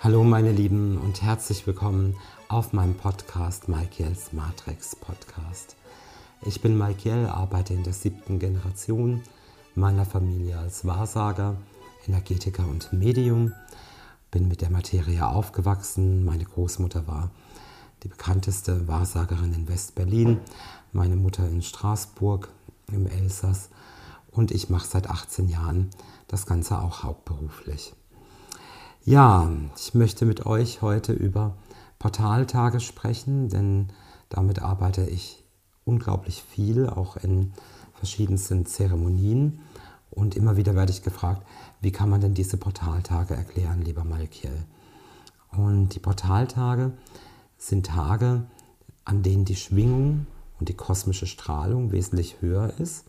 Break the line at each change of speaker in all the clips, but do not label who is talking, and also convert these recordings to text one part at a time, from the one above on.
Hallo meine Lieben und herzlich willkommen auf meinem Podcast Michaels Matrix Podcast. Ich bin Michael, arbeite in der siebten Generation meiner Familie als Wahrsager, Energetiker und Medium. Bin mit der Materie aufgewachsen. Meine Großmutter war die bekannteste Wahrsagerin in West-Berlin, meine Mutter in Straßburg im Elsass und ich mache seit 18 Jahren das Ganze auch hauptberuflich. Ja, ich möchte mit euch heute über Portaltage sprechen, denn damit arbeite ich unglaublich viel, auch in verschiedensten Zeremonien. Und immer wieder werde ich gefragt, wie kann man denn diese Portaltage erklären, lieber Malkiel? Und die Portaltage sind Tage, an denen die Schwingung und die kosmische Strahlung wesentlich höher ist.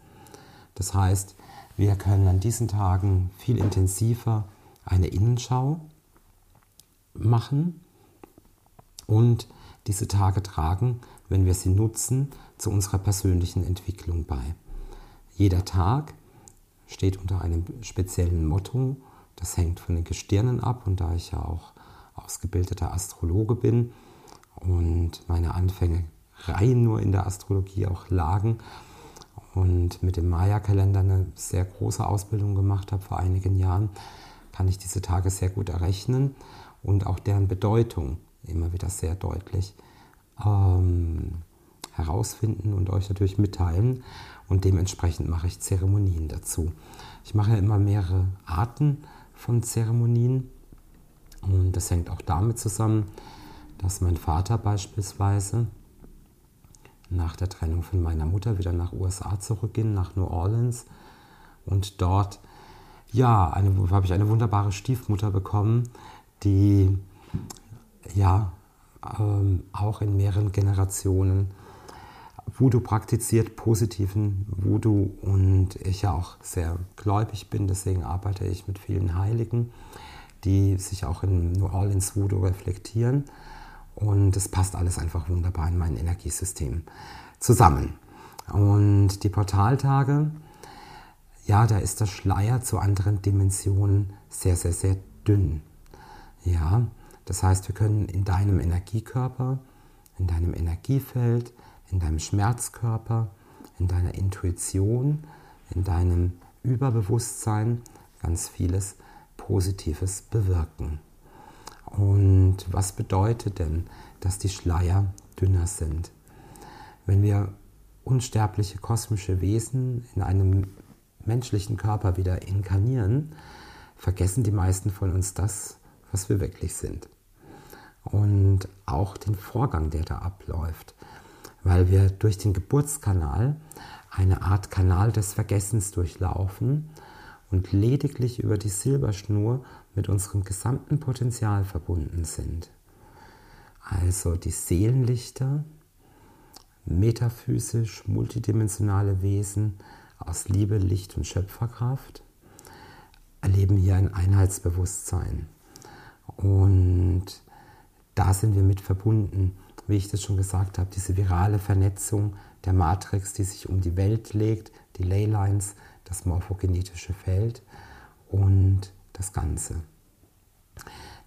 Das heißt, wir können an diesen Tagen viel intensiver eine Innenschau machen und diese Tage tragen, wenn wir sie nutzen, zu unserer persönlichen Entwicklung bei. Jeder Tag steht unter einem speziellen Motto, das hängt von den Gestirnen ab und da ich ja auch ausgebildeter Astrologe bin und meine Anfänge rein nur in der Astrologie auch lagen und mit dem Maya-Kalender eine sehr große Ausbildung gemacht habe vor einigen Jahren, kann ich diese Tage sehr gut errechnen und auch deren Bedeutung immer wieder sehr deutlich ähm, herausfinden und euch natürlich mitteilen. Und dementsprechend mache ich Zeremonien dazu. Ich mache immer mehrere Arten von Zeremonien. Und das hängt auch damit zusammen, dass mein Vater beispielsweise nach der Trennung von meiner Mutter wieder nach USA zurückging, nach New Orleans. Und dort, ja, habe ich eine wunderbare Stiefmutter bekommen, die ja ähm, auch in mehreren Generationen Voodoo praktiziert, positiven Voodoo und ich ja auch sehr gläubig bin, deswegen arbeite ich mit vielen Heiligen, die sich auch in New Orleans Voodoo reflektieren und es passt alles einfach wunderbar in mein Energiesystem zusammen. Und die Portaltage, ja, da ist der Schleier zu anderen Dimensionen sehr, sehr, sehr dünn. Ja, das heißt, wir können in deinem Energiekörper, in deinem Energiefeld, in deinem Schmerzkörper, in deiner Intuition, in deinem Überbewusstsein ganz vieles Positives bewirken. Und was bedeutet denn, dass die Schleier dünner sind? Wenn wir unsterbliche kosmische Wesen in einem menschlichen Körper wieder inkarnieren, vergessen die meisten von uns das, was wir wirklich sind. Und auch den Vorgang, der da abläuft, weil wir durch den Geburtskanal eine Art Kanal des Vergessens durchlaufen und lediglich über die Silberschnur mit unserem gesamten Potenzial verbunden sind. Also die Seelenlichter, metaphysisch multidimensionale Wesen aus Liebe, Licht und Schöpferkraft erleben hier ein Einheitsbewusstsein. Und da sind wir mit verbunden, wie ich das schon gesagt habe, diese virale Vernetzung der Matrix, die sich um die Welt legt, die Leylines, das morphogenetische Feld und das Ganze.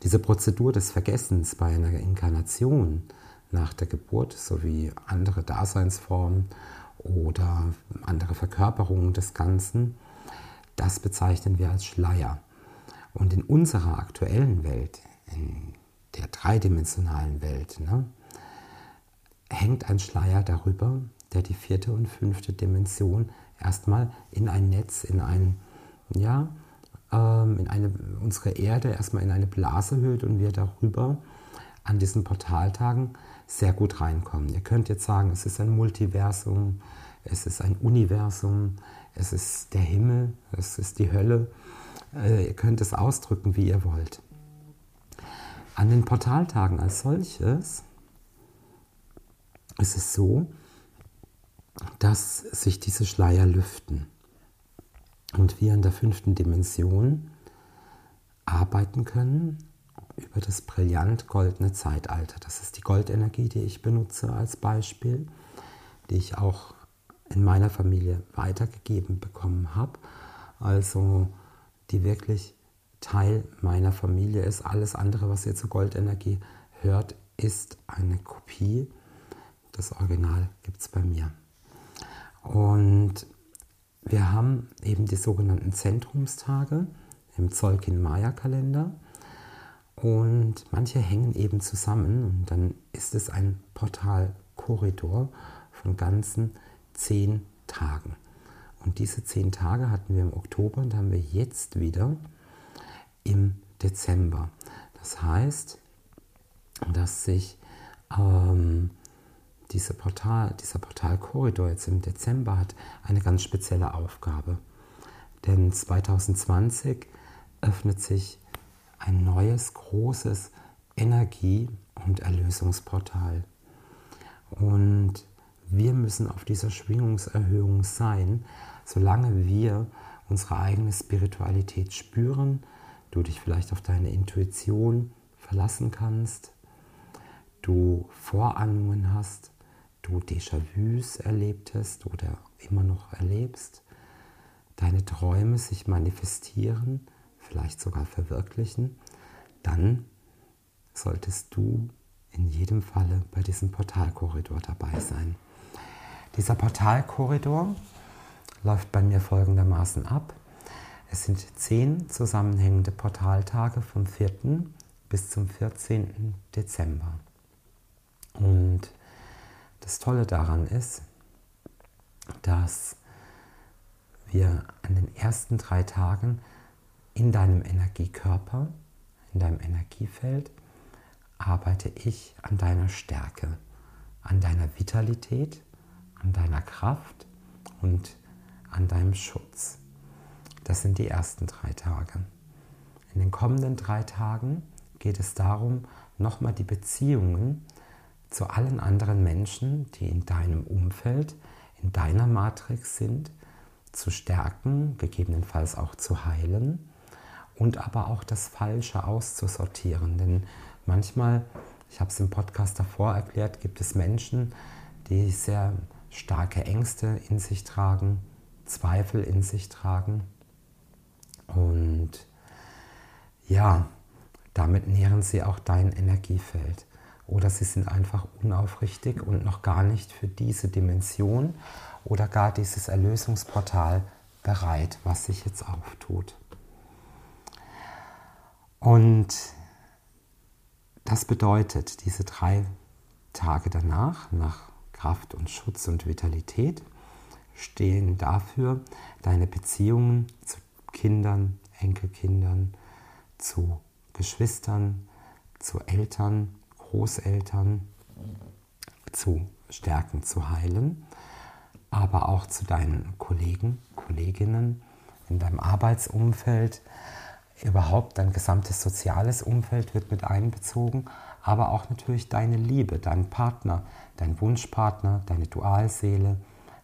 Diese Prozedur des Vergessens bei einer Inkarnation nach der Geburt sowie andere Daseinsformen oder andere Verkörperungen des Ganzen, das bezeichnen wir als Schleier. Und in unserer aktuellen Welt, in der dreidimensionalen Welt, ne, hängt ein Schleier darüber, der die vierte und fünfte Dimension erstmal in ein Netz, in ein, ja, ähm, in eine, unsere Erde erstmal in eine Blase hüllt und wir darüber an diesen Portaltagen sehr gut reinkommen. Ihr könnt jetzt sagen, es ist ein Multiversum, es ist ein Universum, es ist der Himmel, es ist die Hölle. Äh, ihr könnt es ausdrücken, wie ihr wollt. An den Portaltagen als solches ist es so, dass sich diese Schleier lüften und wir in der fünften Dimension arbeiten können über das brillant goldene Zeitalter. Das ist die Goldenergie, die ich benutze als Beispiel, die ich auch in meiner Familie weitergegeben bekommen habe. Also die wirklich Teil meiner Familie ist. Alles andere, was ihr zur Goldenergie hört, ist eine Kopie. Das Original gibt es bei mir. Und wir haben eben die sogenannten Zentrumstage im Zolkin-Maya-Kalender. Und manche hängen eben zusammen und dann ist es ein Portalkorridor von ganzen zehn Tagen. Und diese zehn Tage hatten wir im Oktober und haben wir jetzt wieder im Dezember. Das heißt, dass sich ähm, diese Portal, dieser Portalkorridor jetzt im Dezember hat eine ganz spezielle Aufgabe. Denn 2020 öffnet sich ein neues, großes Energie- und Erlösungsportal. Und wir müssen auf dieser Schwingungserhöhung sein, solange wir unsere eigene Spiritualität spüren, du dich vielleicht auf deine Intuition verlassen kannst, du Vorahnungen hast, du Déjà-vus erlebt hast oder immer noch erlebst, deine Träume sich manifestieren, vielleicht sogar verwirklichen, dann solltest du in jedem Falle bei diesem Portalkorridor dabei sein. Dieser Portalkorridor läuft bei mir folgendermaßen ab. Es sind zehn zusammenhängende Portaltage vom 4. bis zum 14. Dezember. Und das Tolle daran ist, dass wir an den ersten drei Tagen in deinem Energiekörper, in deinem Energiefeld, arbeite ich an deiner Stärke, an deiner Vitalität, an deiner Kraft und an deinem Schutz. Das sind die ersten drei Tage. In den kommenden drei Tagen geht es darum, nochmal die Beziehungen zu allen anderen Menschen, die in deinem Umfeld, in deiner Matrix sind, zu stärken, gegebenenfalls auch zu heilen und aber auch das Falsche auszusortieren. Denn manchmal, ich habe es im Podcast davor erklärt, gibt es Menschen, die sehr starke Ängste in sich tragen, Zweifel in sich tragen. Und ja, damit nähren sie auch dein Energiefeld. Oder sie sind einfach unaufrichtig und noch gar nicht für diese Dimension oder gar dieses Erlösungsportal bereit, was sich jetzt auftut. Und das bedeutet, diese drei Tage danach, nach Kraft und Schutz und Vitalität stehen dafür deine Beziehungen zu Kindern, Enkelkindern, zu Geschwistern, zu Eltern, Großeltern zu stärken, zu heilen, aber auch zu deinen Kollegen, Kolleginnen, in deinem Arbeitsumfeld, überhaupt dein gesamtes soziales Umfeld wird mit einbezogen, aber auch natürlich deine Liebe, dein Partner, dein Wunschpartner, deine Dualseele,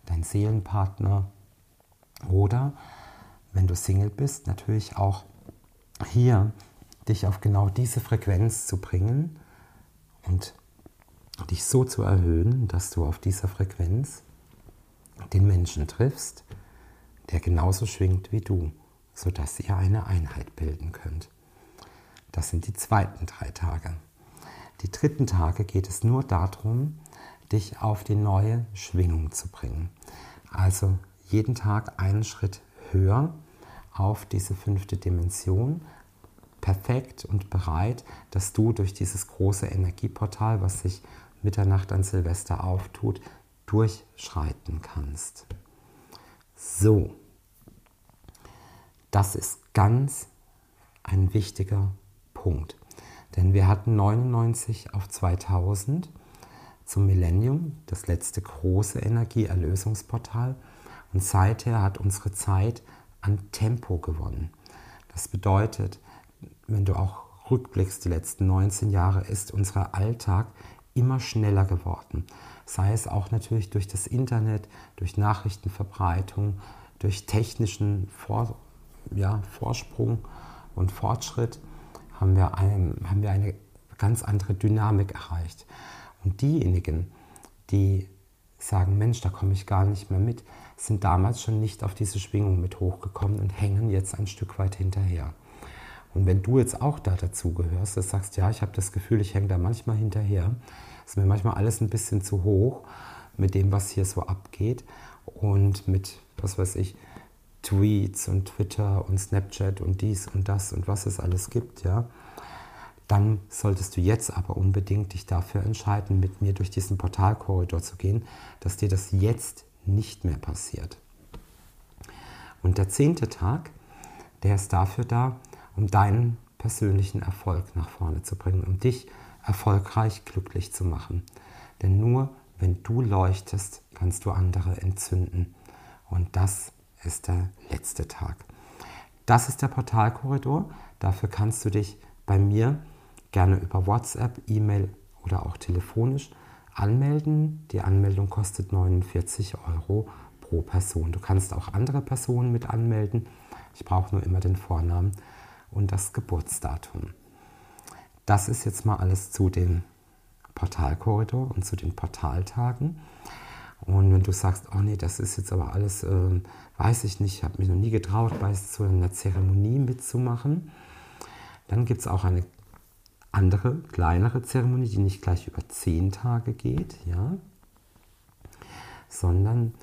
dein Seelenpartner. Oder, wenn du Single bist, natürlich auch hier dich auf genau diese Frequenz zu bringen und dich so zu erhöhen, dass du auf dieser Frequenz den Menschen triffst, der genauso schwingt wie du, sodass ihr eine Einheit bilden könnt. Das sind die zweiten drei Tage. Die dritten Tage geht es nur darum, dich auf die neue Schwingung zu bringen. Also jeden Tag einen Schritt höher auf diese fünfte Dimension, perfekt und bereit, dass du durch dieses große Energieportal, was sich Mitternacht an Silvester auftut, durchschreiten kannst. So, das ist ganz ein wichtiger Punkt. Denn wir hatten 99 auf 2000 zum Millennium, das letzte große Energieerlösungsportal. Und seither hat unsere Zeit an Tempo gewonnen. Das bedeutet, wenn du auch rückblickst, die letzten 19 Jahre, ist unser Alltag immer schneller geworden. Sei es auch natürlich durch das Internet, durch Nachrichtenverbreitung, durch technischen Vor ja, Vorsprung und Fortschritt haben wir, ein, haben wir eine ganz andere Dynamik erreicht. Und diejenigen, die sagen, Mensch, da komme ich gar nicht mehr mit, sind damals schon nicht auf diese Schwingung mit hochgekommen und hängen jetzt ein Stück weit hinterher. Und wenn du jetzt auch da dazu gehörst, dass sagst, ja, ich habe das Gefühl, ich hänge da manchmal hinterher, ist mir manchmal alles ein bisschen zu hoch mit dem, was hier so abgeht und mit, was weiß ich, Tweets und Twitter und Snapchat und dies und das und was es alles gibt, ja, dann solltest du jetzt aber unbedingt dich dafür entscheiden, mit mir durch diesen Portalkorridor zu gehen, dass dir das jetzt nicht mehr passiert. Und der zehnte Tag, der ist dafür da, um deinen persönlichen Erfolg nach vorne zu bringen, um dich erfolgreich glücklich zu machen. Denn nur wenn du leuchtest, kannst du andere entzünden. Und das ist der letzte Tag. Das ist der Portalkorridor. Dafür kannst du dich bei mir gerne über WhatsApp, E-Mail oder auch telefonisch anmelden. Die Anmeldung kostet 49 Euro pro Person. Du kannst auch andere Personen mit anmelden. Ich brauche nur immer den Vornamen und das Geburtsdatum. Das ist jetzt mal alles zu dem Portalkorridor und zu den Portaltagen. Und wenn du sagst, oh nee, das ist jetzt aber alles, äh, weiß ich nicht, ich habe mich noch nie getraut, bei so einer Zeremonie mitzumachen, dann gibt es auch eine andere, kleinere Zeremonie, die nicht gleich über zehn Tage geht, ja, sondern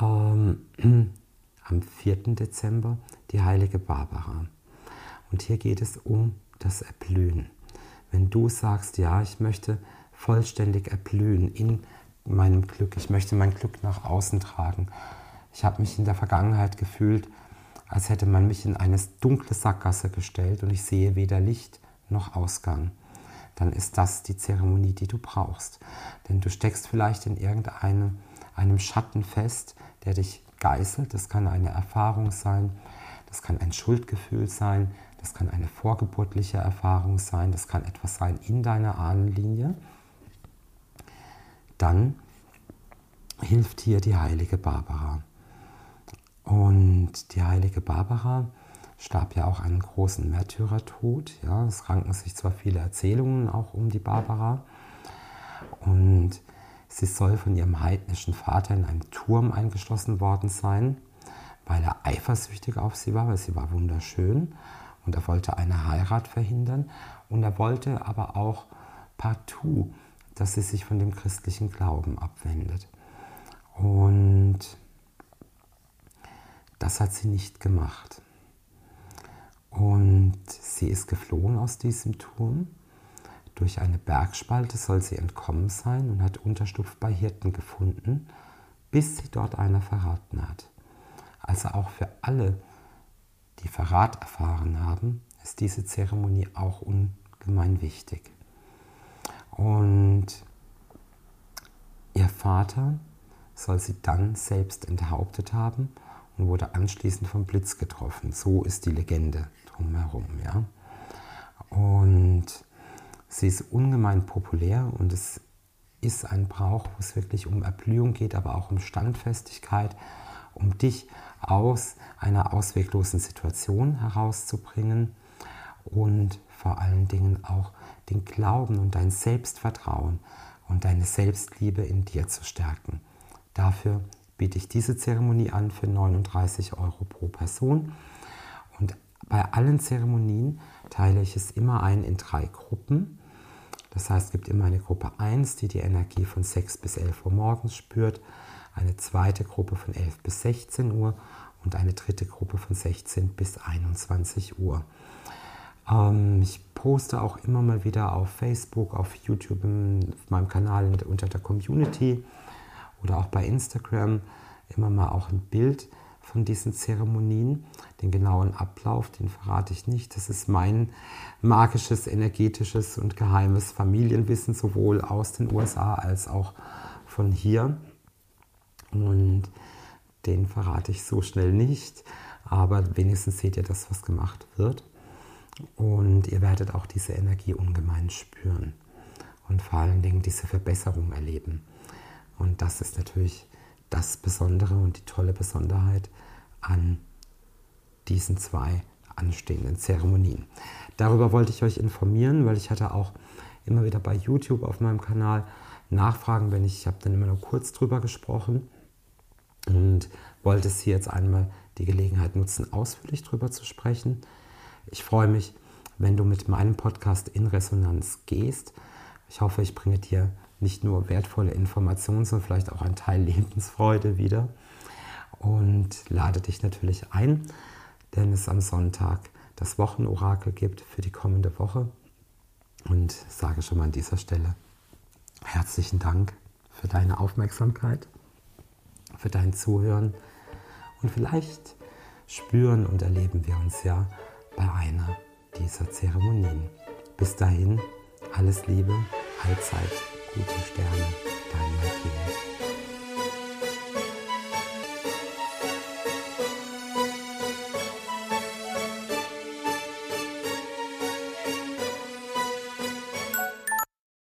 ähm, am 4. Dezember die heilige Barbara. Und hier geht es um das Erblühen. Wenn du sagst, ja, ich möchte vollständig erblühen in meinem Glück, ich möchte mein Glück nach außen tragen. Ich habe mich in der Vergangenheit gefühlt, als hätte man mich in eine dunkle Sackgasse gestellt und ich sehe weder Licht noch Ausgang. Dann ist das die Zeremonie, die du brauchst. Denn du steckst vielleicht in irgendeinem einem Schatten fest, der dich geißelt. Das kann eine Erfahrung sein, das kann ein Schuldgefühl sein, das kann eine vorgeburtliche Erfahrung sein, das kann etwas sein in deiner Ahnenlinie. Dann hilft hier die heilige Barbara. Und die heilige Barbara starb ja auch einen großen Märtyrertod. Ja, es ranken sich zwar viele Erzählungen auch um die Barbara. Und sie soll von ihrem heidnischen Vater in einem Turm eingeschlossen worden sein, weil er eifersüchtig auf sie war, weil sie war wunderschön und er wollte eine Heirat verhindern und er wollte aber auch partout, dass sie sich von dem christlichen Glauben abwendet. Und das hat sie nicht gemacht. Und sie ist geflohen aus diesem Turm. Durch eine Bergspalte soll sie entkommen sein und hat Unterstupf bei Hirten gefunden, bis sie dort einer verraten hat. Also auch für alle, die Verrat erfahren haben, ist diese Zeremonie auch ungemein wichtig. Und ihr Vater soll sie dann selbst enthauptet haben und wurde anschließend vom Blitz getroffen. So ist die Legende drumherum. Ja? Und sie ist ungemein populär und es ist ein Brauch, wo es wirklich um Erblühung geht, aber auch um Standfestigkeit, um dich aus einer ausweglosen Situation herauszubringen und vor allen Dingen auch den Glauben und dein Selbstvertrauen und deine Selbstliebe in dir zu stärken. Dafür biete ich diese Zeremonie an für 39 Euro pro Person. Und bei allen Zeremonien teile ich es immer ein in drei Gruppen. Das heißt, es gibt immer eine Gruppe 1, die die Energie von 6 bis 11 Uhr morgens spürt, eine zweite Gruppe von 11 bis 16 Uhr und eine dritte Gruppe von 16 bis 21 Uhr. Ähm, ich poste auch immer mal wieder auf Facebook, auf YouTube, auf meinem Kanal unter der Community oder auch bei Instagram immer mal auch ein Bild von diesen Zeremonien. Den genauen Ablauf, den verrate ich nicht. Das ist mein magisches, energetisches und geheimes Familienwissen, sowohl aus den USA als auch von hier. Und den verrate ich so schnell nicht, aber wenigstens seht ihr das, was gemacht wird. Und ihr werdet auch diese Energie ungemein spüren und vor allen Dingen diese Verbesserung erleben. Und das ist natürlich das Besondere und die tolle Besonderheit an diesen zwei anstehenden Zeremonien. Darüber wollte ich euch informieren, weil ich hatte auch immer wieder bei YouTube auf meinem Kanal Nachfragen, wenn ich, ich habe dann immer nur kurz drüber gesprochen und wollte es hier jetzt einmal die Gelegenheit nutzen, ausführlich drüber zu sprechen. Ich freue mich, wenn du mit meinem Podcast in Resonanz gehst. Ich hoffe, ich bringe dir nicht nur wertvolle Informationen, sondern vielleicht auch einen Teil Lebensfreude wieder. Und lade dich natürlich ein, denn es am Sonntag das Wochenorakel gibt für die kommende Woche. Und sage schon mal an dieser Stelle herzlichen Dank für deine Aufmerksamkeit, für dein Zuhören und vielleicht spüren und erleben wir uns ja bei einer dieser Zeremonien. Bis dahin, alles Liebe, allzeit gute Sterne, dein Martin.